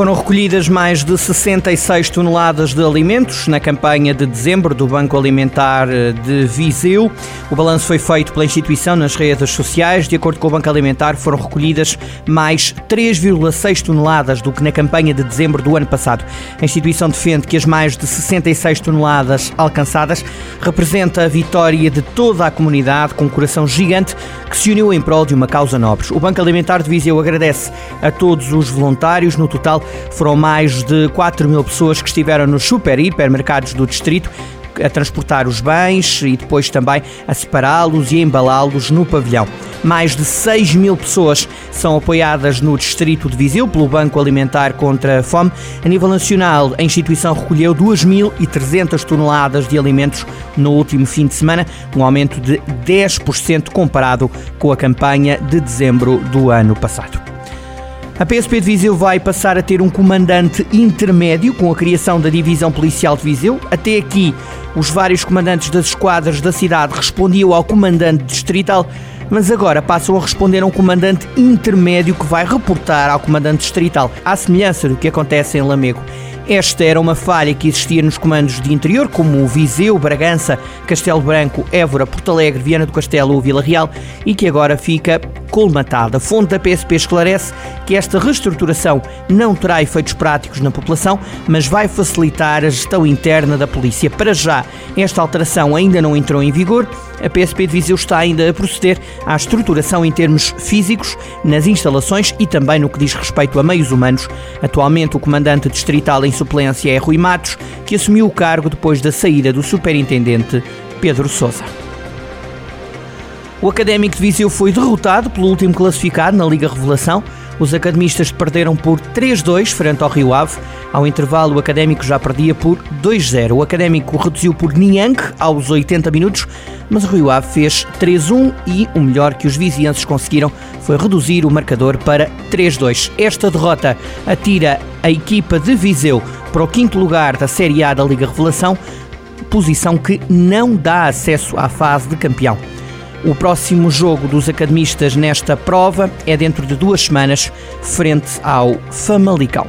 Foram recolhidas mais de 66 toneladas de alimentos na campanha de dezembro do Banco Alimentar de Viseu. O balanço foi feito pela instituição nas redes sociais. De acordo com o Banco Alimentar, foram recolhidas mais 3,6 toneladas do que na campanha de dezembro do ano passado. A instituição defende que as mais de 66 toneladas alcançadas representa a vitória de toda a comunidade com um coração gigante que se uniu em prol de uma causa nobre. O Banco Alimentar de Viseu agradece a todos os voluntários. No total, foram mais de 4 mil pessoas que estiveram nos super e hipermercados do distrito a transportar os bens e depois também a separá-los e embalá-los no pavilhão. Mais de 6 mil pessoas são apoiadas no distrito de Viseu pelo Banco Alimentar contra a Fome. A nível nacional, a instituição recolheu 2.300 toneladas de alimentos no último fim de semana, um aumento de 10% comparado com a campanha de dezembro do ano passado. A PSP de Viseu vai passar a ter um comandante intermédio com a criação da Divisão Policial de Viseu. Até aqui, os vários comandantes das esquadras da cidade respondiam ao comandante distrital, mas agora passam a responder a um comandante intermédio que vai reportar ao comandante distrital, à semelhança do que acontece em Lamego. Esta era uma falha que existia nos comandos de interior, como Viseu, Bragança, Castelo Branco, Évora, Porto Alegre, Viana do Castelo ou Vila Real, e que agora fica colmatada. A fonte da PSP esclarece que esta reestruturação não terá efeitos práticos na população, mas vai facilitar a gestão interna da polícia. Para já, esta alteração ainda não entrou em vigor. A PSP de Viseu está ainda a proceder à estruturação em termos físicos nas instalações e também no que diz respeito a meios humanos. Atualmente, o comandante distrital em suplência é Rui Matos, que assumiu o cargo depois da saída do superintendente Pedro Sousa. O Académico de Viseu foi derrotado pelo último classificado na Liga Revelação. Os academistas perderam por 3-2 frente ao Rio Ave. Ao intervalo, o Académico já perdia por 2-0. O Académico reduziu por Niang aos 80 minutos, mas o Rio Ave fez 3-1 e o melhor que os vizienses conseguiram foi reduzir o marcador para 3-2. Esta derrota atira a equipa de Viseu para o quinto lugar da Série A da Liga Revelação, posição que não dá acesso à fase de campeão. O próximo jogo dos academistas nesta prova é dentro de duas semanas, frente ao Famalicão.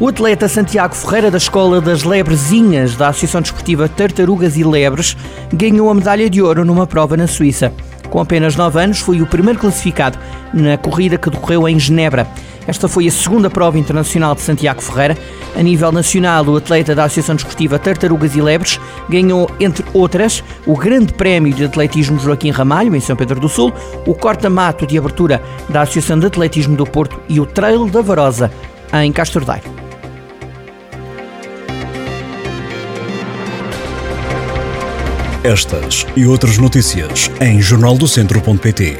O atleta Santiago Ferreira, da Escola das Lebrezinhas da Associação Desportiva Tartarugas e Lebres, ganhou a medalha de ouro numa prova na Suíça. Com apenas 9 anos, foi o primeiro classificado na corrida que decorreu em Genebra. Esta foi a segunda prova internacional de Santiago Ferreira. A nível nacional, o atleta da Associação Desportiva Tartarugas e Lebres ganhou, entre outras, o Grande Prémio de Atletismo Joaquim Ramalho, em São Pedro do Sul, o corta-mato de abertura da Associação de Atletismo do Porto e o Trail da Varosa, em Castordeiro. Estas e outras notícias em jornaldocentro.pt.